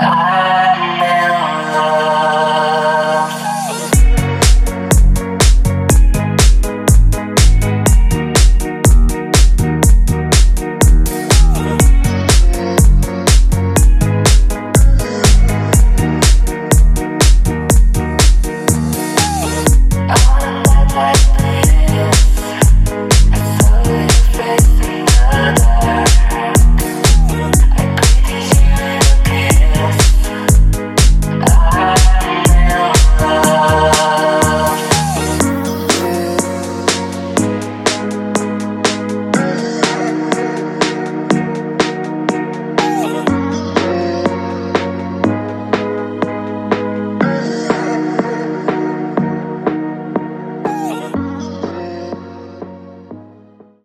I